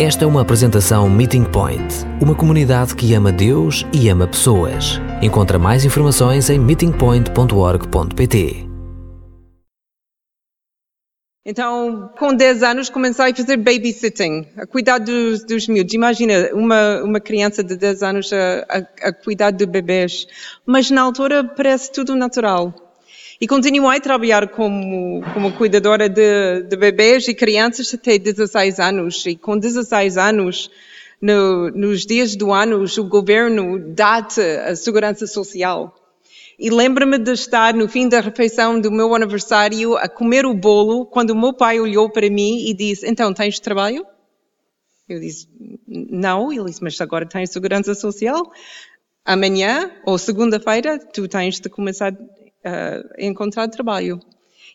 Esta é uma apresentação Meeting Point, uma comunidade que ama Deus e ama pessoas. Encontra mais informações em meetingpoint.org.pt. Então, com 10 anos, comecei a fazer babysitting, a cuidar dos, dos miúdos. Imagina uma, uma criança de 10 anos a, a, a cuidar de bebês. Mas na altura parece tudo natural. E continuei a trabalhar como, como cuidadora de, de bebês e crianças até 16 anos. E com 16 anos, no, nos dias do ano, o governo dá-te a segurança social. E lembro-me de estar no fim da refeição do meu aniversário a comer o bolo quando o meu pai olhou para mim e disse: Então, tens trabalho? Eu disse: Não. Ele disse: Mas agora tens segurança social? Amanhã ou segunda-feira tu tens de começar uh, encontrar trabalho.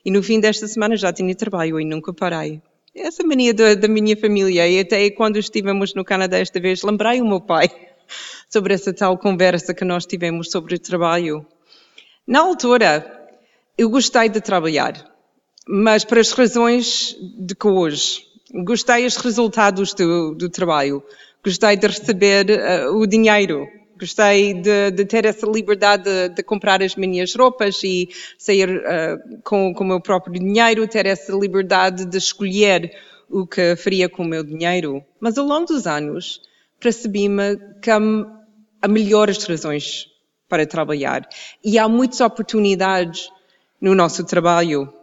E no fim desta semana já tinha trabalho e nunca parei. Essa mania da, da minha família. E até quando estivemos no Canadá esta vez, lembrei o meu pai sobre essa tal conversa que nós tivemos sobre o trabalho. Na altura, eu gostei de trabalhar, mas para as razões de que hoje. Gostei dos resultados do, do trabalho. Gostei de receber uh, o dinheiro Gostei de, de, ter essa liberdade de, de, comprar as minhas roupas e sair uh, com, com o meu próprio dinheiro, ter essa liberdade de escolher o que faria com o meu dinheiro. Mas ao longo dos anos, percebi-me que há, há melhores razões para trabalhar e há muitas oportunidades no nosso trabalho.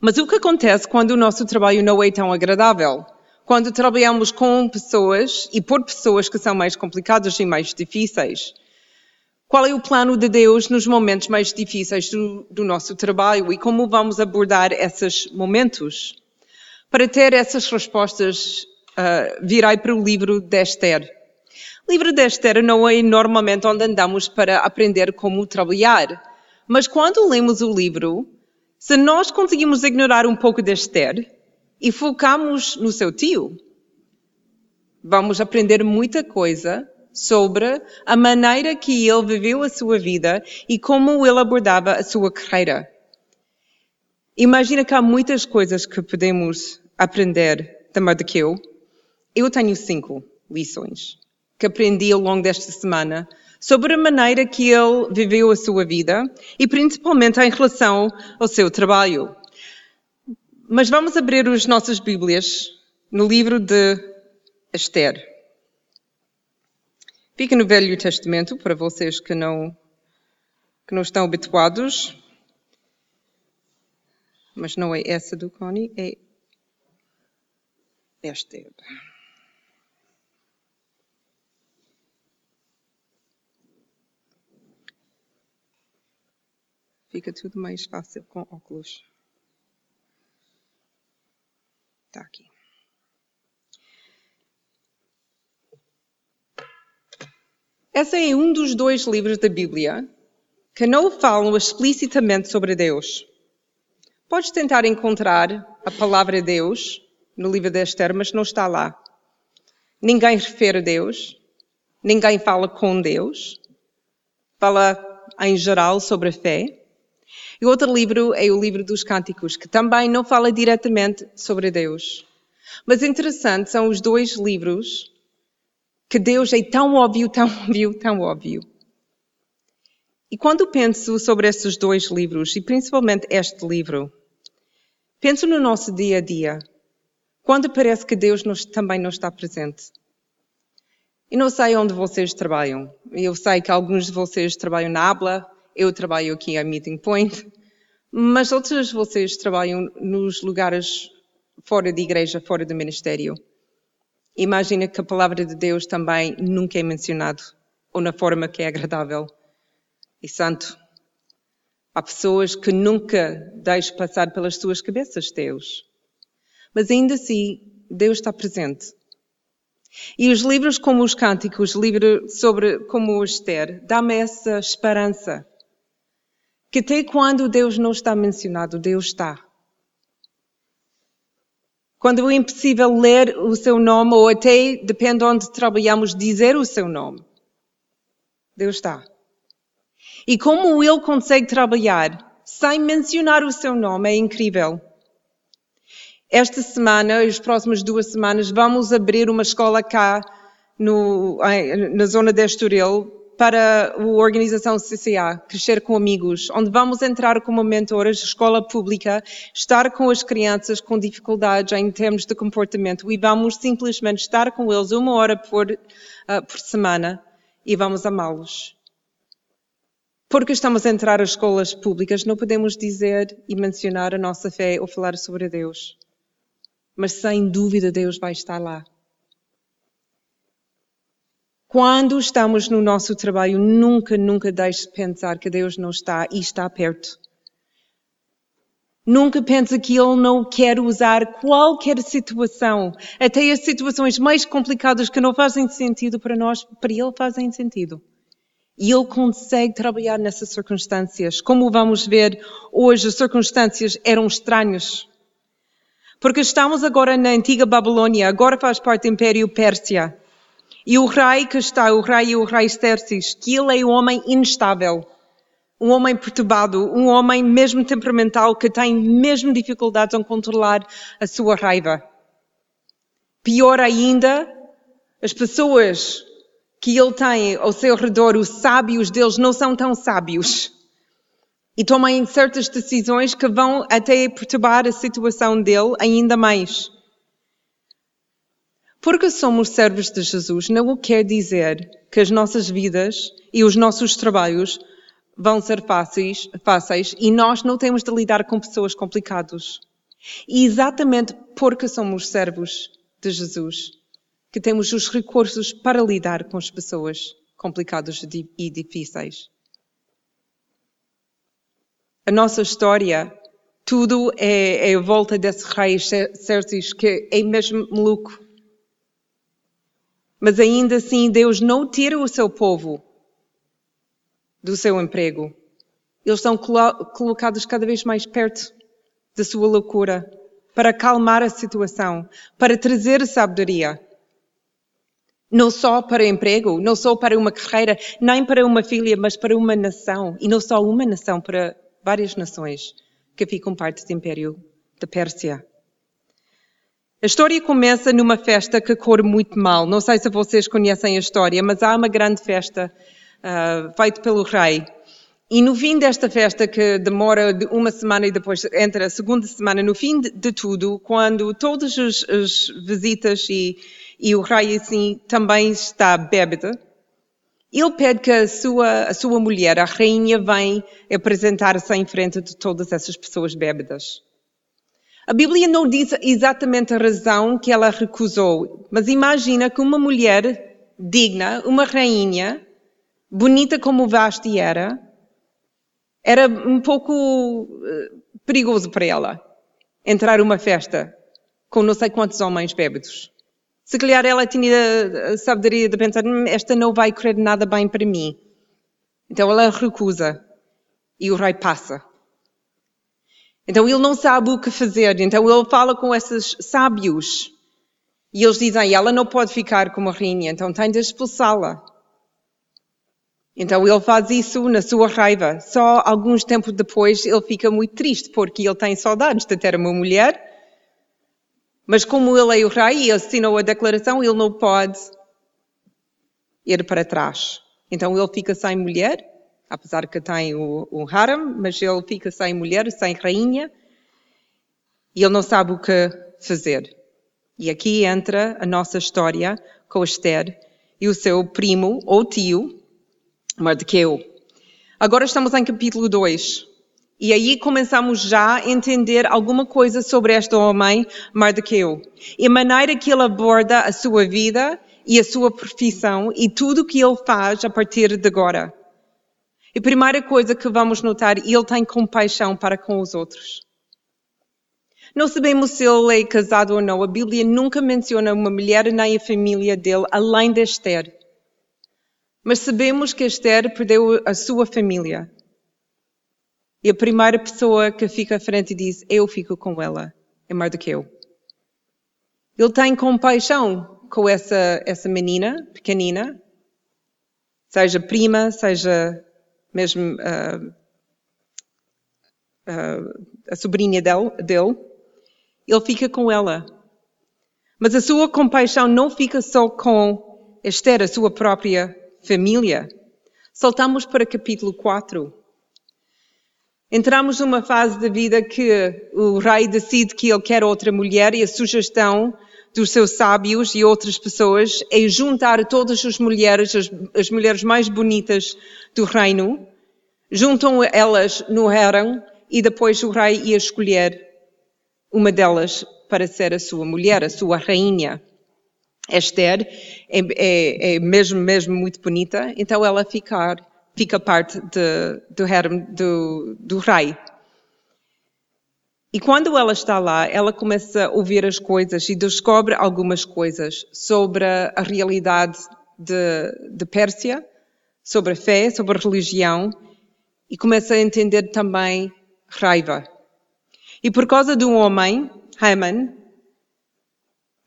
Mas o que acontece quando o nosso trabalho não é tão agradável? Quando trabalhamos com pessoas e por pessoas que são mais complicadas e mais difíceis. Qual é o plano de Deus nos momentos mais difíceis do, do nosso trabalho e como vamos abordar esses momentos? Para ter essas respostas, uh, virei para o livro de Esther. O livro de Esther não é normalmente onde andamos para aprender como trabalhar, mas quando lemos o livro, se nós conseguimos ignorar um pouco de Esther, e focamos no seu tio, vamos aprender muita coisa sobre a maneira que ele viveu a sua vida e como ele abordava a sua carreira. Imagina que há muitas coisas que podemos aprender da Mardoqueu. Eu tenho cinco lições que aprendi ao longo desta semana sobre a maneira que ele viveu a sua vida e principalmente em relação ao seu trabalho. Mas vamos abrir as nossas Bíblias no livro de Esther. Fica no Velho Testamento para vocês que não, que não estão habituados. Mas não é essa do Connie, é Esther. Fica tudo mais fácil com óculos. Está aqui. Esse é um dos dois livros da Bíblia que não falam explicitamente sobre Deus. Podes tentar encontrar a palavra Deus no livro de Esther, mas não está lá. Ninguém refere a Deus, ninguém fala com Deus, fala em geral sobre a fé. E outro livro é o livro dos Cânticos, que também não fala diretamente sobre Deus. Mas interessante são os dois livros que Deus é tão óbvio, tão óbvio, tão óbvio. E quando penso sobre esses dois livros, e principalmente este livro, penso no nosso dia a dia, quando parece que Deus nos, também não está presente. E não sei onde vocês trabalham. Eu sei que alguns de vocês trabalham na Abla, eu trabalho aqui a Meeting Point, mas outros de vocês trabalham nos lugares fora de igreja, fora do ministério. Imagina que a palavra de Deus também nunca é mencionado, ou na forma que é agradável e santo. Há pessoas que nunca deixam passar pelas suas cabeças Deus. Mas ainda assim, Deus está presente. E os livros como os Cânticos, livro sobre como o Esther, dá-me essa esperança que até quando Deus não está mencionado, Deus está. Quando é impossível ler o seu nome, ou até, depende onde trabalhamos, dizer o seu nome, Deus está. E como Ele consegue trabalhar sem mencionar o seu nome é incrível. Esta semana, as próximas duas semanas, vamos abrir uma escola cá no, na zona de Estoril para a organização CCA, Crescer com Amigos, onde vamos entrar como mentoras de escola pública, estar com as crianças com dificuldades em termos de comportamento e vamos simplesmente estar com eles uma hora por, uh, por semana e vamos amá-los. Porque estamos a entrar às escolas públicas, não podemos dizer e mencionar a nossa fé ou falar sobre Deus. Mas sem dúvida Deus vai estar lá. Quando estamos no nosso trabalho, nunca, nunca deixe de pensar que Deus não está e está perto. Nunca pense que Ele não quer usar qualquer situação, até as situações mais complicadas que não fazem sentido para nós, para Ele fazem sentido. E Ele consegue trabalhar nessas circunstâncias. Como vamos ver hoje, as circunstâncias eram estranhas. Porque estamos agora na antiga Babilônia, agora faz parte do Império Pérsia. E o rei que está, o rei e o rei Xerxes, que ele é um homem instável, um homem perturbado, um homem mesmo temperamental que tem mesmo dificuldades em controlar a sua raiva. Pior ainda, as pessoas que ele tem ao seu redor, os sábios deles, não são tão sábios. E tomam certas decisões que vão até perturbar a situação dele ainda mais. Porque somos servos de Jesus não quer dizer que as nossas vidas e os nossos trabalhos vão ser fáceis, fáceis e nós não temos de lidar com pessoas complicadas. E exatamente porque somos servos de Jesus que temos os recursos para lidar com as pessoas complicadas e difíceis. A nossa história, tudo é, é a volta desse rei Xerxes que é mesmo maluco. Mas ainda assim, Deus não tira o seu povo do seu emprego. Eles são colocados cada vez mais perto da sua loucura para acalmar a situação, para trazer sabedoria. Não só para emprego, não só para uma carreira, nem para uma filha, mas para uma nação. E não só uma nação, para várias nações que ficam parte do Império da Pérsia. A história começa numa festa que corre muito mal. Não sei se vocês conhecem a história, mas há uma grande festa uh, feita pelo rei. E no fim desta festa, que demora uma semana e depois entra a segunda semana, no fim de, tudo, quando todas as, as visitas e, e, o rei assim também está bêbado, ele pede que a sua, a sua mulher, a rainha, venha apresentar-se em frente de todas essas pessoas bêbadas. A Bíblia não diz exatamente a razão que ela recusou, mas imagina que uma mulher digna, uma rainha, bonita como Vasti era, era um pouco eh, perigoso para ela entrar uma festa com não sei quantos homens bêbados. Se calhar ela tinha a sabedoria de pensar, hum, esta não vai correr nada bem para mim. Então ela recusa e o rei passa. Então ele não sabe o que fazer. Então ele fala com esses sábios. E eles dizem, ela não pode ficar como rainha, então tem de expulsá-la. Então ele faz isso na sua raiva. Só alguns tempos depois ele fica muito triste porque ele tem saudades de ter uma mulher. Mas como ele é o rei e assinou a declaração, ele não pode ir para trás. Então ele fica sem mulher apesar que tem o, o harem, mas ele fica sem mulher, sem rainha, e ele não sabe o que fazer. E aqui entra a nossa história com Esther e o seu primo ou tio, Mardoqueu. Agora estamos em capítulo 2. E aí começamos já a entender alguma coisa sobre este homem, Mardoqueu. E a maneira que ele aborda a sua vida e a sua profissão e tudo o que ele faz a partir de agora. E a primeira coisa que vamos notar, ele tem compaixão para com os outros. Não sabemos se ele é casado ou não. A Bíblia nunca menciona uma mulher nem a família dele, além de Esther. Mas sabemos que Esther perdeu a sua família. E a primeira pessoa que fica à frente diz: Eu fico com ela, é Mardoqueu. Ele tem compaixão com essa, essa menina pequenina, seja prima, seja mesmo uh, uh, a sobrinha dele, dele, Ele fica com ela. Mas a sua compaixão não fica só com Esther, a sua própria família. Saltamos para capítulo 4. Entramos numa fase da vida que o rei decide que ele quer outra mulher e a sugestão dos seus sábios e outras pessoas é juntar todas as mulheres, as, as mulheres mais bonitas do reino, juntam elas no harem e depois o rei ia escolher uma delas para ser a sua mulher, a sua rainha. Esther é, é, é mesmo, mesmo muito bonita, então ela fica, fica parte de, do harem do, do rei. E quando ela está lá, ela começa a ouvir as coisas e descobre algumas coisas sobre a realidade de, de Pérsia, sobre a fé, sobre a religião, e começa a entender também raiva. E por causa de um homem, Haman,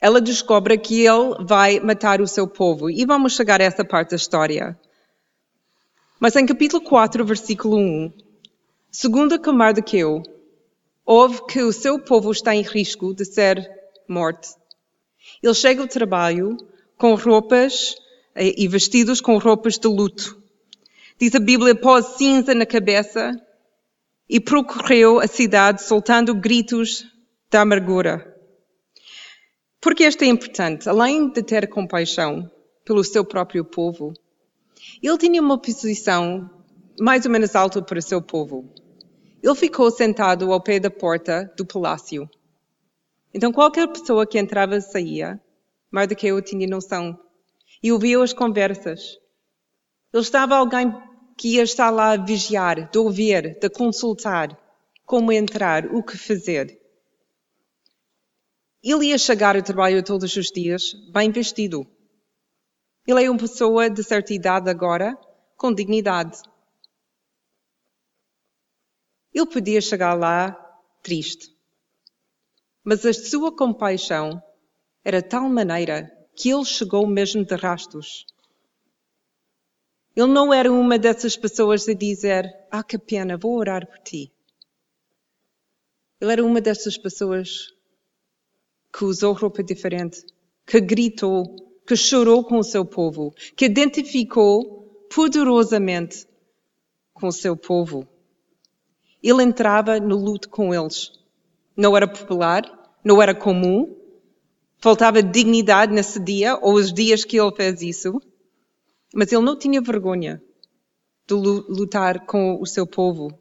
ela descobre que ele vai matar o seu povo. E vamos chegar a essa parte da história. Mas em capítulo 4, versículo 1, segundo que Mardoqueu ouve que o seu povo está em risco de ser morto. Ele chega ao trabalho com roupas eh, e vestidos com roupas de luto. Diz a Bíblia, pôs cinza na cabeça e percorreu a cidade soltando gritos de amargura. Porque isto é importante? Além de ter compaixão pelo seu próprio povo, ele tinha uma posição mais ou menos alta para o seu povo. Ele ficou sentado ao pé da porta do palácio. Então qualquer pessoa que entrava saía, Mardoqueu tinha noção e ouvia as conversas. Ele estava alguém que ia estar lá a vigiar, de ouvir, de consultar como entrar, o que fazer. Ele ia chegar ao trabalho todos os dias bem vestido. Ele é uma pessoa de certa idade agora, com dignidade. Ele podia chegar lá triste. Mas a sua compaixão era de tal maneira que ele chegou mesmo de rastos. Ele não era uma dessas pessoas a dizer: Ah, que pena, vou orar por ti. Ele era uma dessas pessoas que usou roupa diferente, que gritou, que chorou com o seu povo, que identificou poderosamente com o seu povo. Ele entrava no luto com eles. Não era popular, não era comum, faltava dignidade nesse dia ou os dias que ele fez isso. Mas ele não tinha vergonha de lutar com o seu povo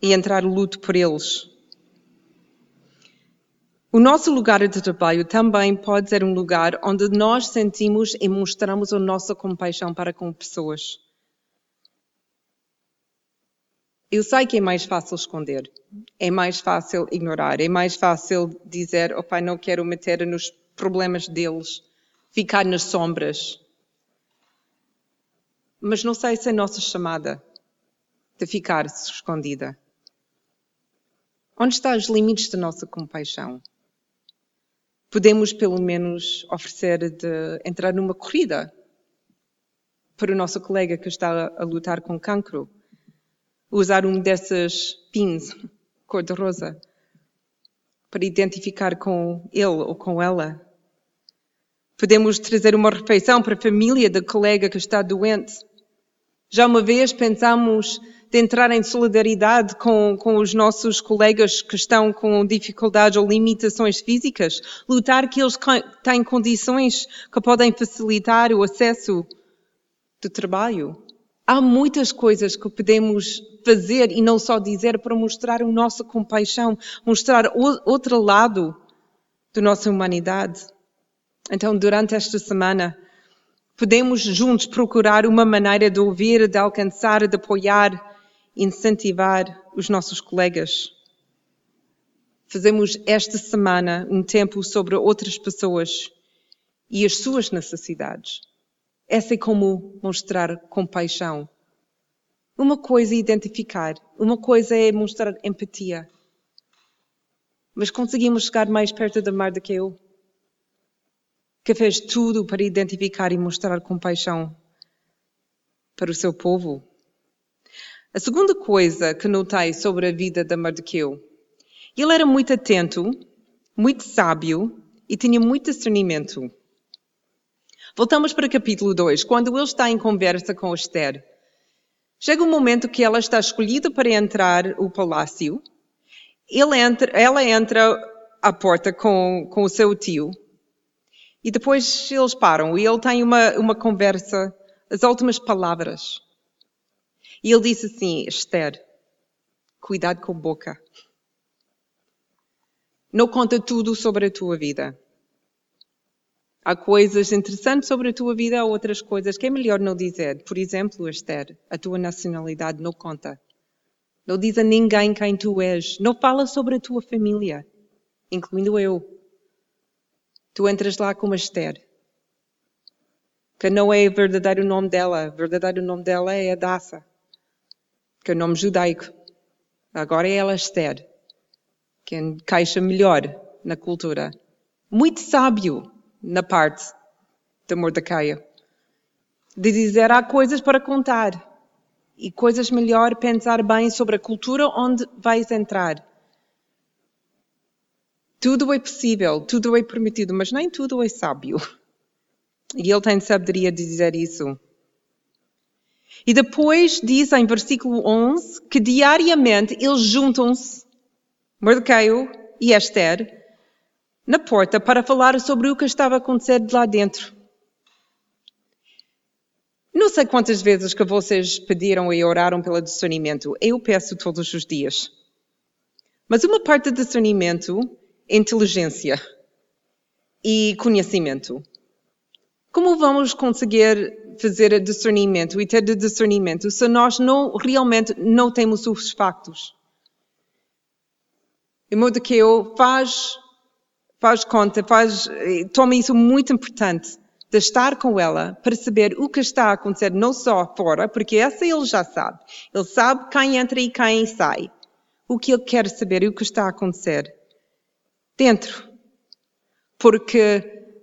e entrar no luto por eles. O nosso lugar de trabalho também pode ser um lugar onde nós sentimos e mostramos a nossa compaixão para com pessoas. Eu sei que é mais fácil esconder, é mais fácil ignorar, é mais fácil dizer, pai, não quero meter nos problemas deles, ficar nas sombras. Mas não sei se é a nossa chamada de ficar escondida. Onde estão os limites da nossa compaixão? Podemos, pelo menos, oferecer de entrar numa corrida para o nosso colega que está a lutar com cancro. Usar um desses pins cor-de-rosa para identificar com ele ou com ela. Podemos trazer uma refeição para a família do colega que está doente. Já uma vez pensamos de entrar em solidariedade com, com os nossos colegas que estão com dificuldades ou limitações físicas, lutar que eles têm condições que podem facilitar o acesso do trabalho. Há muitas coisas que podemos fazer e não só dizer para mostrar a nossa compaixão, mostrar outro lado da nossa humanidade. Então, durante esta semana, podemos juntos procurar uma maneira de ouvir, de alcançar, de apoiar incentivar os nossos colegas. Fazemos esta semana um tempo sobre outras pessoas e as suas necessidades. Essa é como mostrar compaixão. Uma coisa é identificar, uma coisa é mostrar empatia. Mas conseguimos chegar mais perto da mar do que eu, que fez tudo para identificar e mostrar compaixão para o seu povo. A segunda coisa que notei sobre a vida de Mardoqueu, Ele era muito atento, muito sábio e tinha muito discernimento. Voltamos para o capítulo 2, quando ele está em conversa com Esther. Chega um momento que ela está escolhida para entrar o palácio. Entra, ela entra à porta com, com o seu tio. E depois eles param e ele tem uma, uma conversa, as últimas palavras. E ele disse assim: Esther, cuidado com a boca. Não conta tudo sobre a tua vida. Há coisas interessantes sobre a tua vida, há outras coisas que é melhor não dizer. Por exemplo, Esther, a tua nacionalidade não conta. Não diz a ninguém quem tu és. Não fala sobre a tua família, incluindo eu. Tu entras lá como Esther, que não é o verdadeiro nome dela. O verdadeiro nome dela é Adassa, que é o nome judaico. Agora é ela Esther, que encaixa melhor na cultura. Muito sábio na parte de Mordecai. De dizer há coisas para contar e coisas melhor pensar bem sobre a cultura onde vais entrar. Tudo é possível, tudo é permitido, mas nem tudo é sábio. E ele tem sabedoria de dizer isso. E depois diz em versículo 11 que diariamente eles juntam-se, Mordecai e Esther, na porta para falar sobre o que estava a acontecer de lá dentro. Não sei quantas vezes que vocês pediram e oraram pelo discernimento. Eu peço todos os dias. Mas uma parte do discernimento é inteligência e conhecimento. Como vamos conseguir fazer discernimento e ter discernimento se nós não realmente não temos os factos? De modo que eu faz faz conta, faz, eh, toma isso muito importante de estar com ela para saber o que está a acontecer não só fora, porque essa ele já sabe. Ele sabe quem entra e quem sai. O que ele quer saber e o que está a acontecer dentro. Porque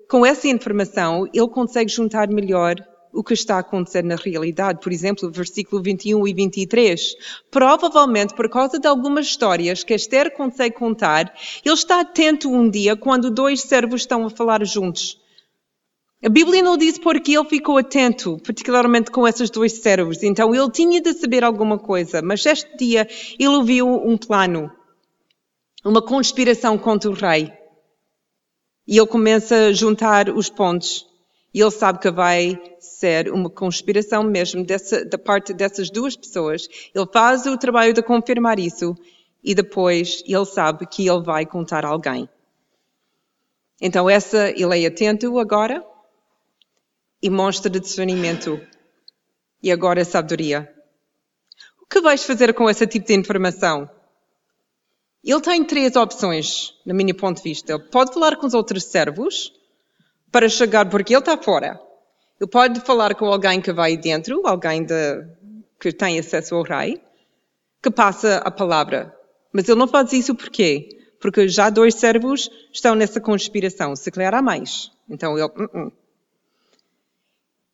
com essa informação ele consegue juntar melhor o que está a acontecer na realidade. Por exemplo, versículo 21 e 23. Provavelmente por causa de algumas histórias que Esther consegue contar, ele está atento um dia quando dois servos estão a falar juntos. A Bíblia não diz porque ele ficou atento, particularmente com esses dois servos. Então ele tinha de saber alguma coisa, mas este dia ele ouviu um plano, uma conspiração contra o rei. E ele começa a juntar os pontos. E ele sabe que vai ser uma conspiração mesmo dessa, da parte dessas duas pessoas. Ele faz o trabalho de confirmar isso e depois ele sabe que ele vai contar a alguém. Então essa ele é atento agora e mostra de discernimento e agora é sabedoria. O que vais fazer com esse tipo de informação? Ele tem três opções, na minha ponto de vista. Ele pode falar com os outros servos, para chegar, porque ele está fora. Ele pode falar com alguém que vai dentro, alguém de, que tem acesso ao rei, que passa a palavra. Mas ele não faz isso por quê? Porque já dois servos estão nessa conspiração. Se calhar há mais. Então ele. Uh -uh.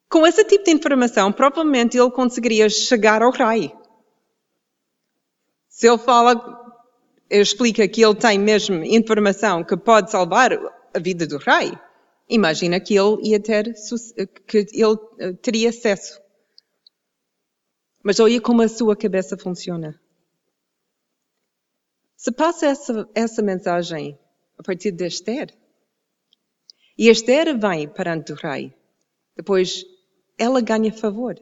Com esse tipo de informação, provavelmente ele conseguiria chegar ao rei. Se ele fala, explica que ele tem mesmo informação que pode salvar a vida do rei, imagina que ele ia ter, que ele eh, teria acesso. Mas olha como a sua cabeça funciona. Se passa essa, essa mensagem a partir de Esther, e Esther vem perante o rei, depois ela ganha favor.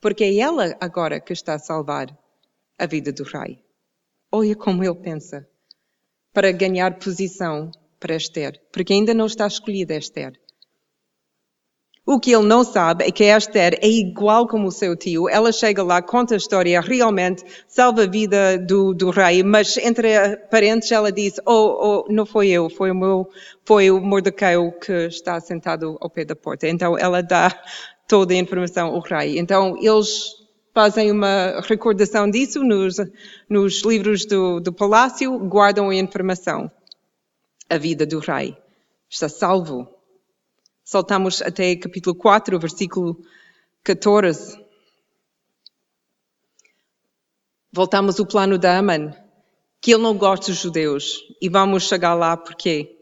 Porque é ela agora que está a salvar a vida do rei. Olha como ele pensa. Para ganhar posição para Esther, porque ainda não está escolhida Esther. O que ele não sabe é que Esther é igual como o seu tio. Ela chega lá, conta a história, realmente salva a vida do, do rei, mas entre parentes ela diz, oh, oh, não foi eu, foi o meu, foi o Mordecai que está sentado ao pé da porta. Então ela dá toda a informação ao rei. Então eles fazem uma recordação disso nos, nos livros do, do palácio, guardam a informação a vida do rei. Está salvo. Saltamos até capítulo 4, versículo 14. Voltamos ao plano da Aman. que ele não gosta dos judeus. E vamos chegar lá porquê.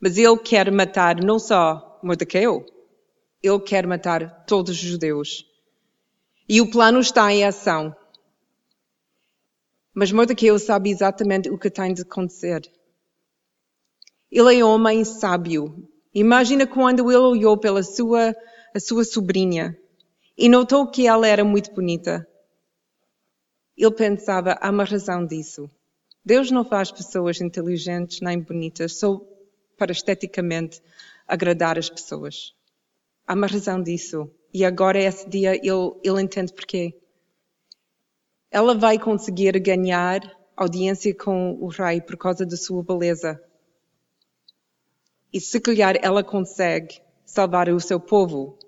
Mas ele quer matar não só Mordecai, ele quer matar todos os judeus. E o plano está em ação. Mas Mordecai sabe exatamente o que tem de acontecer. Ele é homem sábio. Imagina quando ele olhou pela sua, a sua sobrinha e notou que ela era muito bonita. Ele pensava, há uma razão disso. Deus não faz pessoas inteligentes nem bonitas só para esteticamente agradar as pessoas. Há uma razão disso. E agora, esse dia, ele, ele entende porquê. Ela vai conseguir ganhar audiência com o rei por causa da sua beleza. E se calhar ela consegue salvar o seu povo.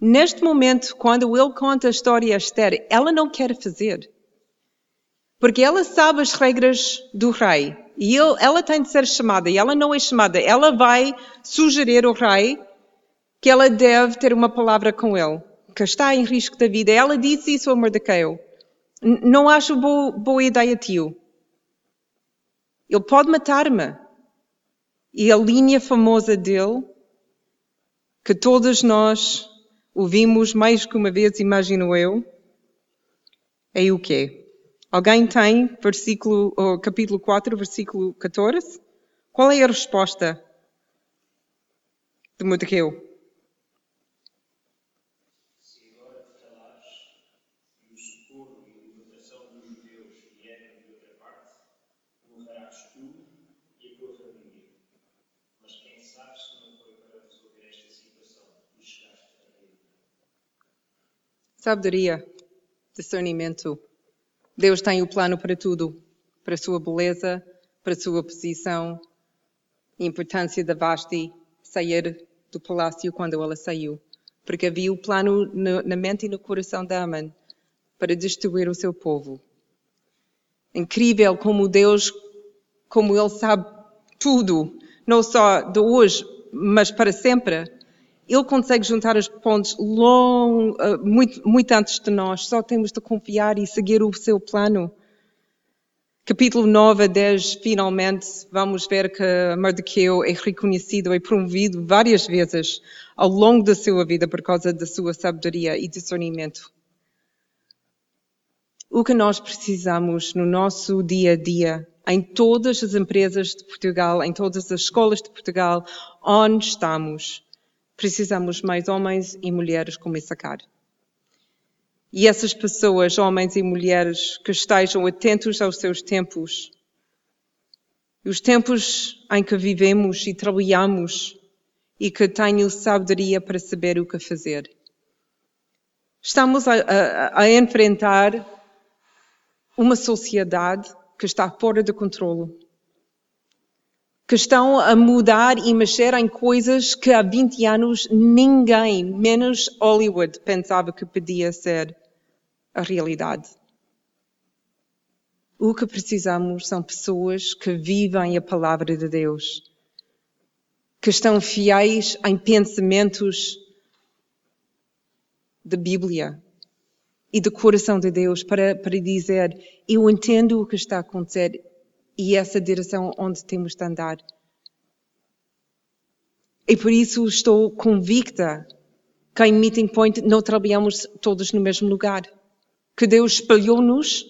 Neste momento, quando ele conta a história a Esther, ela não quer fazer. Porque ela sabe as regras do rei. E ele, ela tem de ser chamada. E ela não é chamada. Ela vai sugerir ao rei que ela deve ter uma palavra com ele. Que está em risco da vida. Ela disse isso a Mordecai. Não acho boa, boa ideia, tio. Ele pode matar-me. E a linha famosa dele, que todos nós ouvimos mais que uma vez, imagino eu, é o quê? Alguém tem versículo, capítulo 4, versículo 14? Qual é a resposta de Mordecai? Sabedoria, discernimento. Deus tem o plano para tudo, para a sua beleza, para a sua posição, a importância da Vasti sair do palácio quando ela saiu, porque havia o plano na mente e no coração de Aman para destruir o seu povo. Incrível como Deus, como Ele sabe tudo, não só de hoje, mas para sempre ele consegue juntar os pontos long, uh, muito, muito antes de nós. Só temos de confiar e seguir o seu plano. Capítulo 9 a 10, finalmente, vamos ver que Mardoqueu é reconhecido e promovido várias vezes ao longo da sua vida por causa da sua sabedoria e discernimento. O que nós precisamos no nosso dia a dia, em todas as empresas de Portugal, em todas as escolas de Portugal, onde estamos, precisamos mais homens e mulheres como Issacar. E essas pessoas, homens e mulheres, que estejam atentos aos seus tempos, os tempos em que vivemos e trabalhamos e que tenham sabedoria para saber o que fazer. Estamos a, a, a enfrentar uma sociedade que está fora de controle que estão a mudar e mexer em coisas que há 20 anos ninguém, menos Hollywood, pensava que podia ser a realidade. O que precisamos são pessoas que vivem a palavra de Deus, que estão fiéis em pensamentos da Bíblia e do coração de Deus para, para dizer: Eu entendo o que está a acontecer, e essa direção onde temos de andar. E por isso estou convicta que em Meeting Point não trabalhamos todos no mesmo lugar. Que Deus espalhou-nos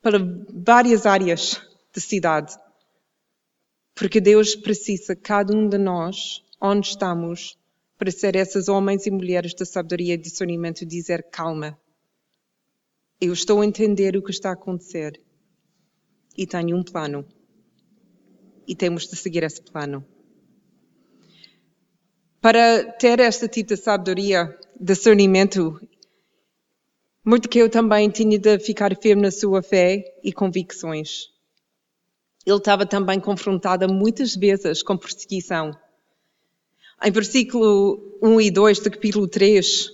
para várias áreas da cidade. Porque Deus precisa, cada um de nós, onde estamos, para ser esses homens e mulheres da sabedoria e discernimento, dizer calma. Eu estou a entender o que está a acontecer e tenho um plano. E temos de seguir esse plano. Para ter este tipo de sabedoria, discernimento, eu também tinha de ficar firme na sua fé e convicções. Ele estava também confrontado muitas vezes com perseguição. Em versículo 1 e 2 do capítulo 3,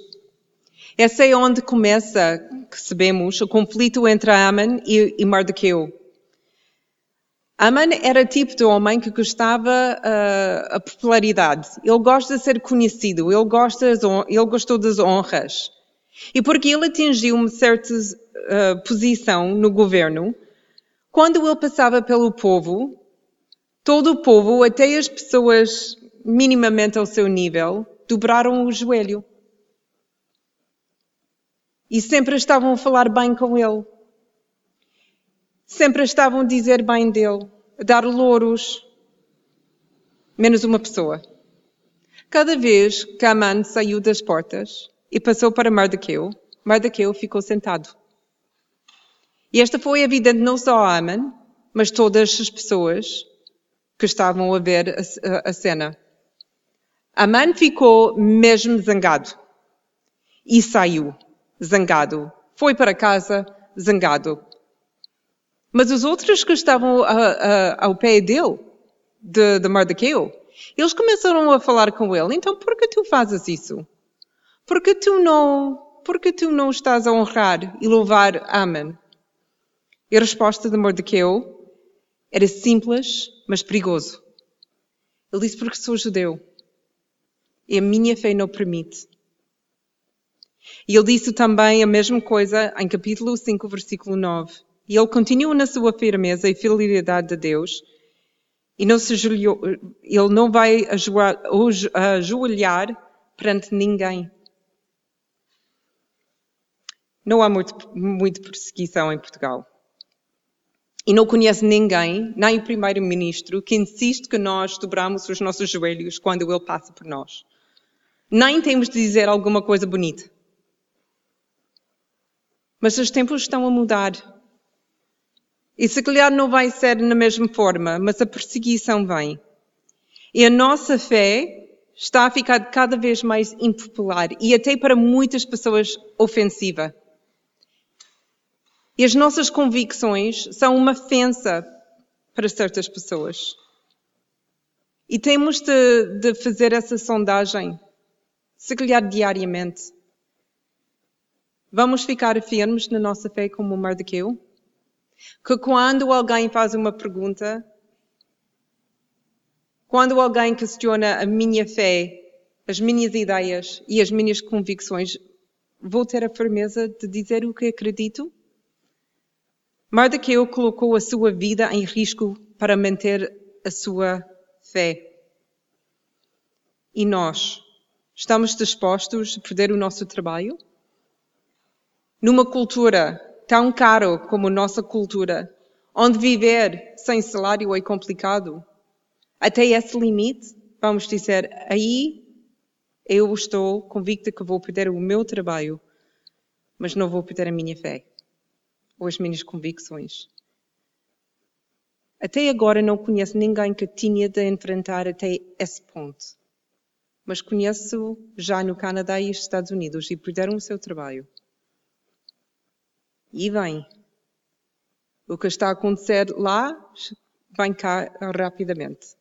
essa é onde começa, sabemos, o conflito entre Aman e, e Mardoqueu. Aman era tipo de homem que gostava uh, a popularidade. Ele gosta de ser conhecido, ele, gosta, ele gostou das honras. E porque ele atingiu uma certa uh, posição no governo, Quando ele passava pelo povo, todo o povo, até as pessoas minimamente ao seu nível, dobraram o joelho. E sempre estavam a falar bem com ele. Sempre estavam a dizer bem dele, a dar louros. Menos uma pessoa. Cada vez que Aman saiu das portas e passou para Mardoqueu, Mardoqueu ficou sentado. E esta foi evidente não só a Aman, mas todas as pessoas que estavam a ver a, a, a cena. Aman ficou mesmo zangado e saiu zangado. Foi para casa zangado. Mas os outros que estavam a, a, ao pé dele, de, de eles começaram a falar com ele. Então, por que tu fazes isso? Por que tu não, por tu não estás a honrar e louvar Aman? E a resposta de Mardoqueu era simples, mas perigoso. Ele disse, porque sou judeu. E a minha fé não permite. E ele disse também a mesma coisa em capítulo 5, versículo 9. E ele continua na sua firmeza e fidelidade a Deus. E não se ajoelhou, ele não vai ajoelhar perante ninguém. Não há muito, muito perseguição em Portugal. E não conhece ninguém, nem o primeiro-ministro, que insiste que nós dobramos os nossos joelhos quando ele passa por nós. Nem temos de dizer alguma coisa bonita. Mas os tempos estão a mudar. E se calhar não vai ser na mesma forma, mas a perseguição vem. E a nossa fé está a ficar cada vez mais impopular e até para muitas pessoas ofensiva. E as nossas convicções são uma ofensa para certas pessoas. E temos de, de fazer essa sondagem, se calhar diariamente. Vamos ficar firmes na nossa fé como Mardoqueu? Que quando alguém faz uma pergunta, quando alguém questiona a minha fé, as minhas ideias e as minhas convicções, vou ter a firmeza de dizer o que acredito? Mardoqueu colocou a sua vida em risco para manter a sua fé. E nós, estamos dispostos a perder o nosso trabalho? Numa cultura tão caro como a nossa cultura, onde viver sem salário é complicado, até esse limite, vamos dizer, aí eu estou convicta que vou perder o meu trabalho, mas não vou perder a minha fé ou as minhas convicções. Até agora não conheço ninguém que tinha de enfrentar até esse ponto. Mas conheço já no Canadá e nos Estados Unidos e perderam o seu trabalho. E vem. O que está a acontecer lá vem cá rapidamente.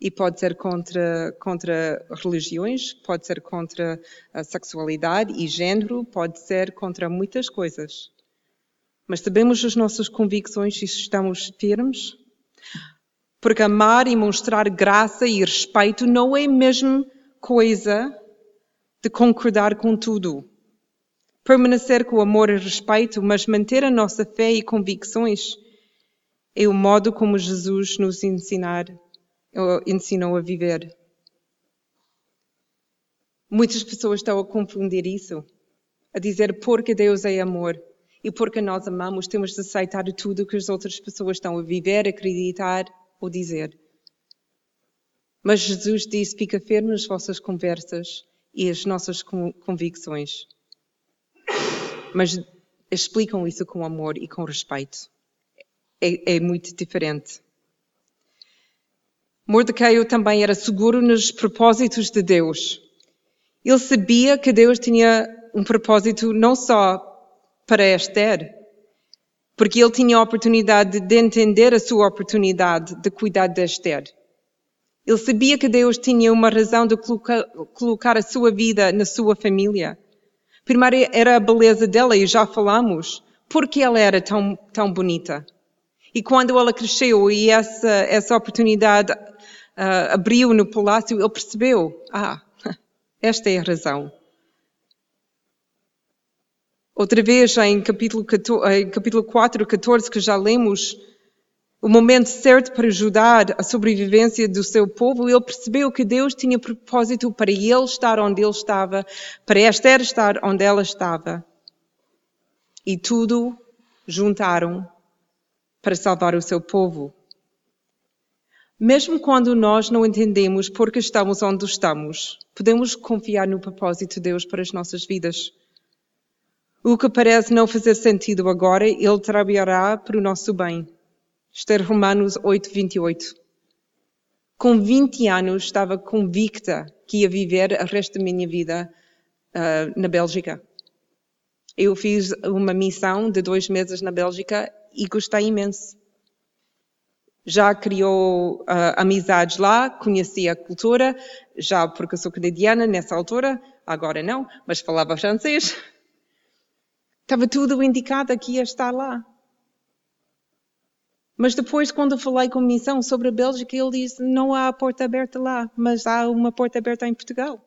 E pode ser contra, contra religiões, pode ser contra a sexualidade e género, pode ser contra muitas coisas. Mas sabemos as nossas convicções e estamos firmes? Porque amar e mostrar graça e respeito não é a mesma coisa de concordar com tudo. Permanecer com amor e respeito, mas manter a nossa fé e convicções é o modo como Jesus nos ensinar, ensinou a viver. Muitas pessoas estão a confundir isso, a dizer porque Deus é amor. E porque nós amamos, temos de aceitar tudo que as outras pessoas estão a viver, acreditar ou dizer. Mas Jesus disse: fica firme nas vossas conversas e as nossas convicções. Mas explicam isso com amor e com respeito. É, é muito diferente. Mordecai também era seguro nos propósitos de Deus. Ele sabia que Deus tinha um propósito não só para Esther, porque ele tinha a oportunidade de entender a sua oportunidade de cuidar de Esther. Ele sabia que Deus tinha uma razão de colocar a sua vida na sua família. Primeiro era a beleza dela, e já falamos, porque ela era tão, tão bonita. E quando ela cresceu e essa, essa oportunidade uh, abriu no palácio, ele percebeu, ah, esta é a razão. Outra vez, em capítulo, 14, em capítulo 4, 14, que já lemos, o momento certo para ajudar a sobrevivência do seu povo, ele percebeu que Deus tinha propósito para ele estar onde ele estava, para Esther estar onde ela estava. E tudo juntaram para salvar o seu povo. Mesmo quando nós não entendemos por que estamos onde estamos, podemos confiar no propósito de Deus para as nossas vidas. O que parece não fazer sentido agora, Ele trabalhará para o nosso bem. É Romanos 8, 28. Com 20 anos estava convicta que ia viver o resto da minha vida uh, na Bélgica. Eu fiz uma missão de dois meses na Bélgica e gostei imenso. Já criou uh, amizades lá, conhecia a cultura, já porque sou canadiana nessa altura, agora não, mas falava francês. Estava tudo indicado que ia estar lá. Mas depois, quando falei com a missão sobre a Bélgica, ele disse: não há porta aberta lá, mas há uma porta aberta em Portugal.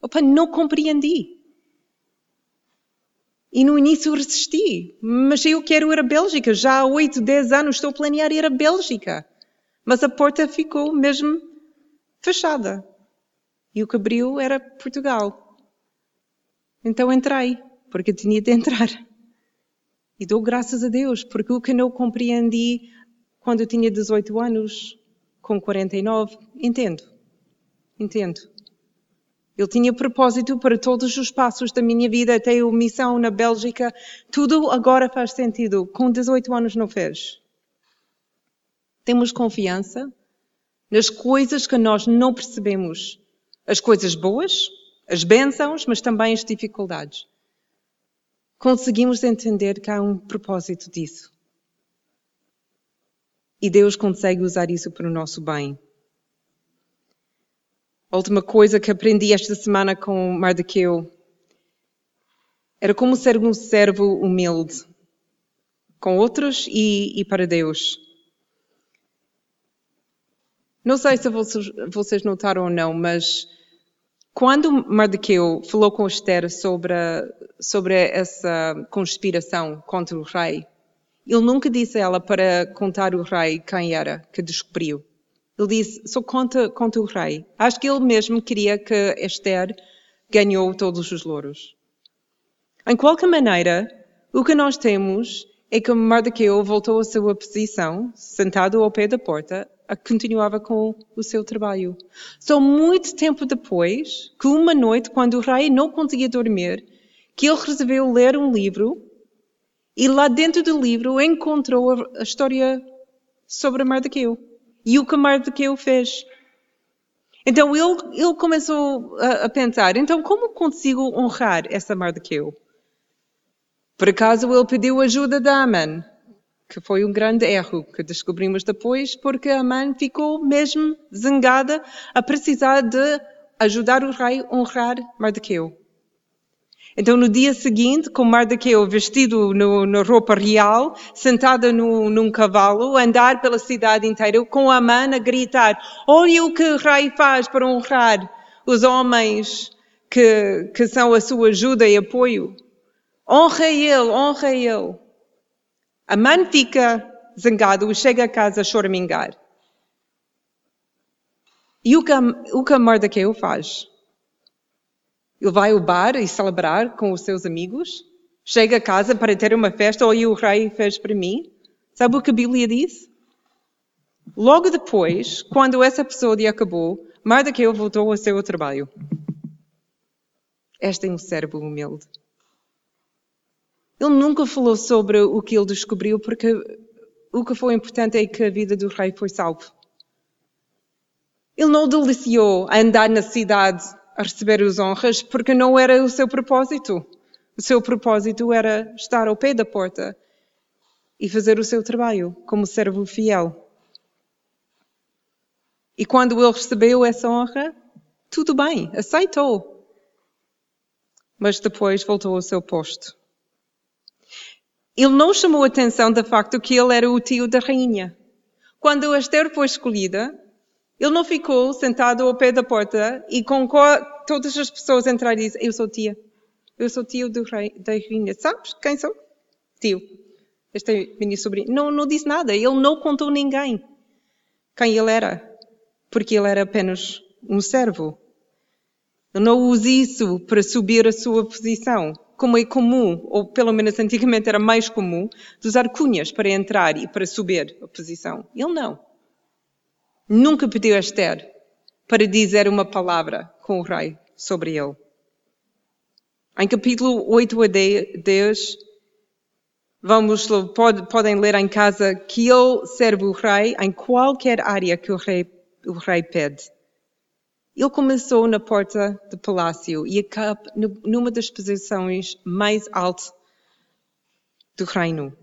Opa, não compreendi. E no início resisti, mas eu quero ir à Bélgica. Já há 8, 10 anos estou a planear ir à Bélgica. Mas a porta ficou mesmo fechada. E o que abriu era Portugal. Então entrei, porque tinha de entrar. E dou graças a Deus, porque o que não compreendi quando eu tinha 18 anos, com 49, entendo. Entendo. Ele tinha propósito para todos os passos da minha vida, até a missão na Bélgica. Tudo agora faz sentido. Com 18 anos não fez. Temos confiança nas coisas que nós não percebemos. As coisas boas, as bênçãos, mas também as dificuldades conseguimos entender que há um propósito disso. E Deus consegue usar isso para o nosso bem. A última coisa que aprendi esta semana com Mardoqueu era como ser um servo humilde com outros e, e para Deus. Não sei se vocês notaram ou não, mas quando Mardoqueu falou com Esther sobre, sobre essa conspiração contra o rei, ele nunca disse a ela para contar o rei quem era que descobriu. Ele disse, só conta, conta o rei. Acho que ele mesmo queria que Esther ganhou todos os louros. Em qualquer maneira, o que nós temos é que Mardoqueu voltou à sua posição, sentado ao pé da porta, continuava com o seu trabalho. Só muito tempo depois, que uma noite, quando o rei não conseguia dormir, que ele resolveu ler um livro e lá dentro do livro encontrou a história sobre Mardoqueu e o que Mardoqueu fez. Então ele, ele começou a, a, pensar, então como consigo honrar essa Mardoqueu? Por acaso ele pediu ajuda da Aman, que foi um grande erro que descobrimos depois, porque a mãe ficou mesmo zangada a precisar de ajudar o rei a honrar Mardoqueu. Então, no dia seguinte, com Mardoqueu vestido no, na roupa real, sentada no, num cavalo, andar pela cidade inteira, com a mãe a gritar: Olha o que o rei faz para honrar os homens que, que são a sua ajuda e apoio. Honra ele, honra ele. A mãe fica zangado chega a casa a choramingar. E o que, o que Mardoqueu faz? Ele vai ao bar e celebrar com os seus amigos? Chega a casa para ter uma festa, olha o rei fez para mim? Sabe o que a Bíblia diz? Logo depois, quando essa pessoa acabou, Mardoqueu voltou ao seu trabalho. Este é um cérebro humilde. Ele nunca falou sobre o que ele descobriu, porque o que foi importante é que a vida do rei foi salvo. Ele não deliciou a andar na cidade a receber as honras, porque não era o seu propósito. O seu propósito era estar ao pé da porta e fazer o seu trabalho como servo fiel. E quando ele recebeu essa honra, tudo bem, aceitou. Mas depois voltou ao seu posto. Ele não chamou atenção do facto que ele era o tio da rainha. Quando Esther foi escolhida, ele não ficou sentado ao pé da porta e com todas as pessoas entrarem e disse, eu sou tia. Eu sou tio rei, da rainha. Sabes quem sou? Tio. Este é minha sobrinha. Não, não disse nada. Ele não contou ninguém quem ele era. Porque ele era apenas um servo. Ele não usa isso para subir a sua posição. Como é comum, ou pelo menos antigamente era mais comum, de usar cunhas para entrar e para subir a posição. Ele não. Nunca pediu a Esther para dizer uma palavra com o rei sobre ele. Em capítulo 8 a 10, vamos, pode, podem ler em casa que ele serve o rei em qualquer área que o rei, o rei pede. Ele começou na porta do palácio e acaba numa das posições mais altas do reino.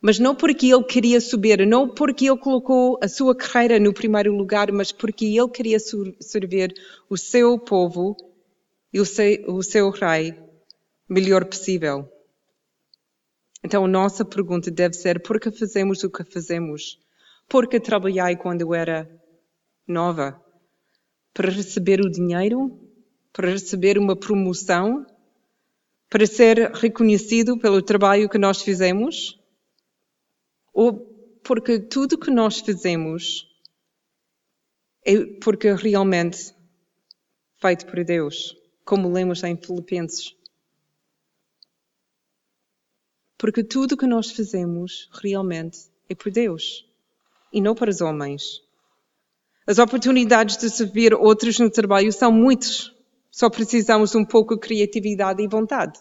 Mas não porque ele queria subir, não porque ele colocou a sua carreira no primeiro lugar, mas porque ele queria servir o seu povo e o seu, o seu rei melhor possível. Então a nossa pergunta deve ser: por que fazemos o que fazemos? Por que trabalhei quando era nova? Para receber o dinheiro? Para receber uma promoção? Para ser reconhecido pelo trabalho que nós fizemos? Ou porque tudo que nós fazemos é porque realmente feito por Deus, como lemos em Filipenses. Porque tudo que nós fazemos realmente é por Deus e não para os homens. As oportunidades de servir outros no trabalho são muitas. Só precisamos um pouco de criatividade e vontade.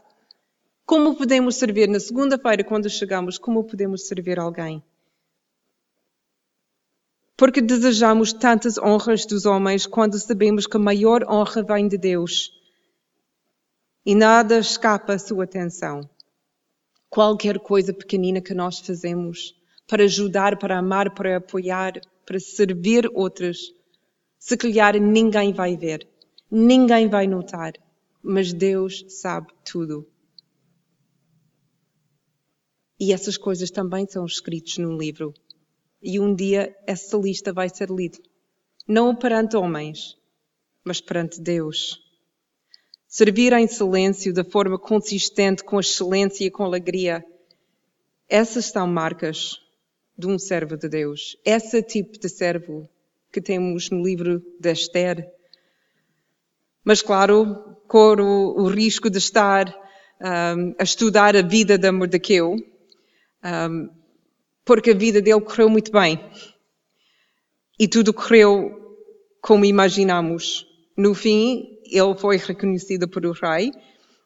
Como podemos servir na segunda-feira quando chegamos? Como podemos servir alguém? Porque desejamos tantas honras dos homens quando sabemos que a maior honra vem de Deus. E nada escapa à sua atenção. Qualquer coisa pequenina que nós fazemos para ajudar, para amar, para apoiar, para servir outros, se calhar ninguém vai ver, ninguém vai notar, mas Deus sabe tudo. E essas coisas também são escritas num livro. E um dia essa lista vai ser lida. Não perante homens, mas perante Deus. Servir em silêncio, da forma consistente, com excelência e com alegria. Essas são marcas de um servo de Deus. Esse tipo de servo que temos no livro de Esther. Mas, claro, corro o risco de estar um, a estudar a vida de Mordequeu um, porque a vida dele correu muito bem. E tudo correu como imaginamos. No fim, ele foi reconhecido por o rei,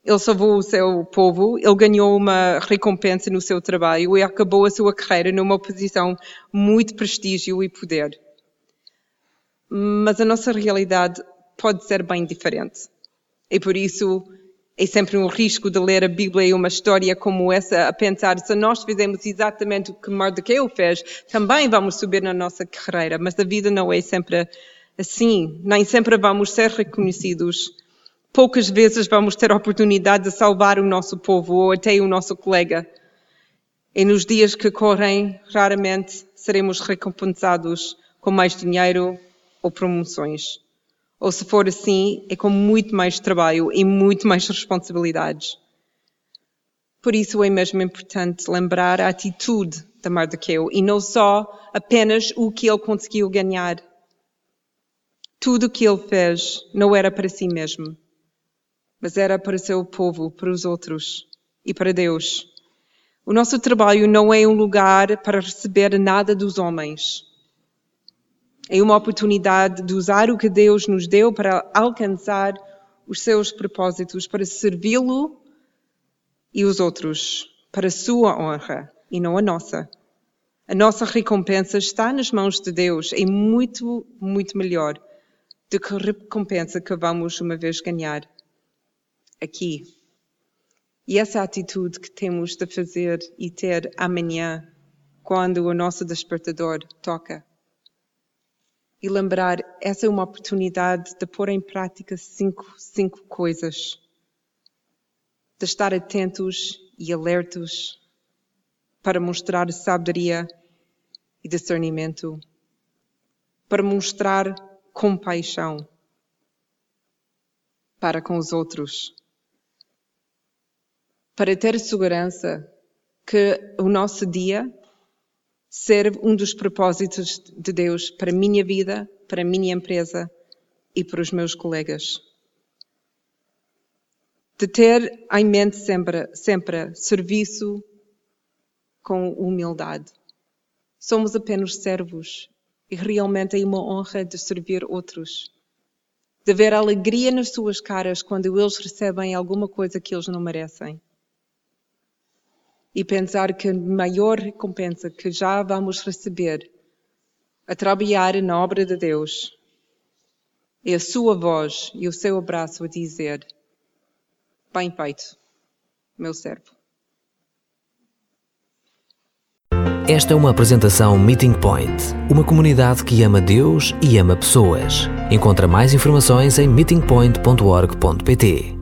ele salvou o seu povo, ele ganhou uma recompensa no seu trabalho e acabou a sua carreira numa posição muito prestígio e poder. Mas a nossa realidade pode ser bem diferente. E por isso é sempre um risco de ler a Bíblia e uma história como essa a pensar se nós fizemos exatamente o que Mardoqueu fez, também vamos subir na nossa carreira, mas a vida não é sempre assim, nem sempre vamos ser reconhecidos. Poucas vezes vamos ter a oportunidade de salvar o nosso povo ou até o nosso colega. E nos dias que correm, raramente seremos recompensados com mais dinheiro ou promoções. Ou se for assim, é com muito mais trabalho e muito mais responsabilidades. Por isso é mesmo importante lembrar a atitude de Mardoqueu e não só apenas o que ele conseguiu ganhar. Tudo o que ele fez não era para si mesmo, mas era para o seu povo, para os outros e para Deus. O nosso trabalho não é um lugar para receber nada dos homens é uma oportunidade de usar o que Deus nos deu para alcançar os seus propósitos, para servi-lo e os outros, para a sua honra e não a nossa. A nossa recompensa está nas mãos de Deus, é muito, muito melhor do que a recompensa que vamos uma vez ganhar aqui. E essa é atitude que temos de fazer e ter amanhã, quando o nosso despertador toca e lembrar essa é uma oportunidade de pôr em prática cinco, cinco coisas. De estar atentos e alertos para mostrar sabedoria e discernimento, para mostrar compaixão para com os outros, para ter segurança que o nosso dia serve um dos propósitos de Deus para a minha vida, para a minha empresa e para os meus colegas. De ter em mente sempre, sempre serviço com humildade. Somos apenas servos e realmente é uma honra de servir outros. De ver alegria nas suas caras quando eles recebem alguma coisa que eles não merecem e pensar que a maior recompensa que já vamos receber a trabalhar na obra de Deus é a sua voz e o seu abraço a dizer: Bem feito, meu servo. Esta é uma apresentação Meeting Point, uma comunidade que ama Deus e ama pessoas. Encontra mais informações em meetingpoint.org.pt.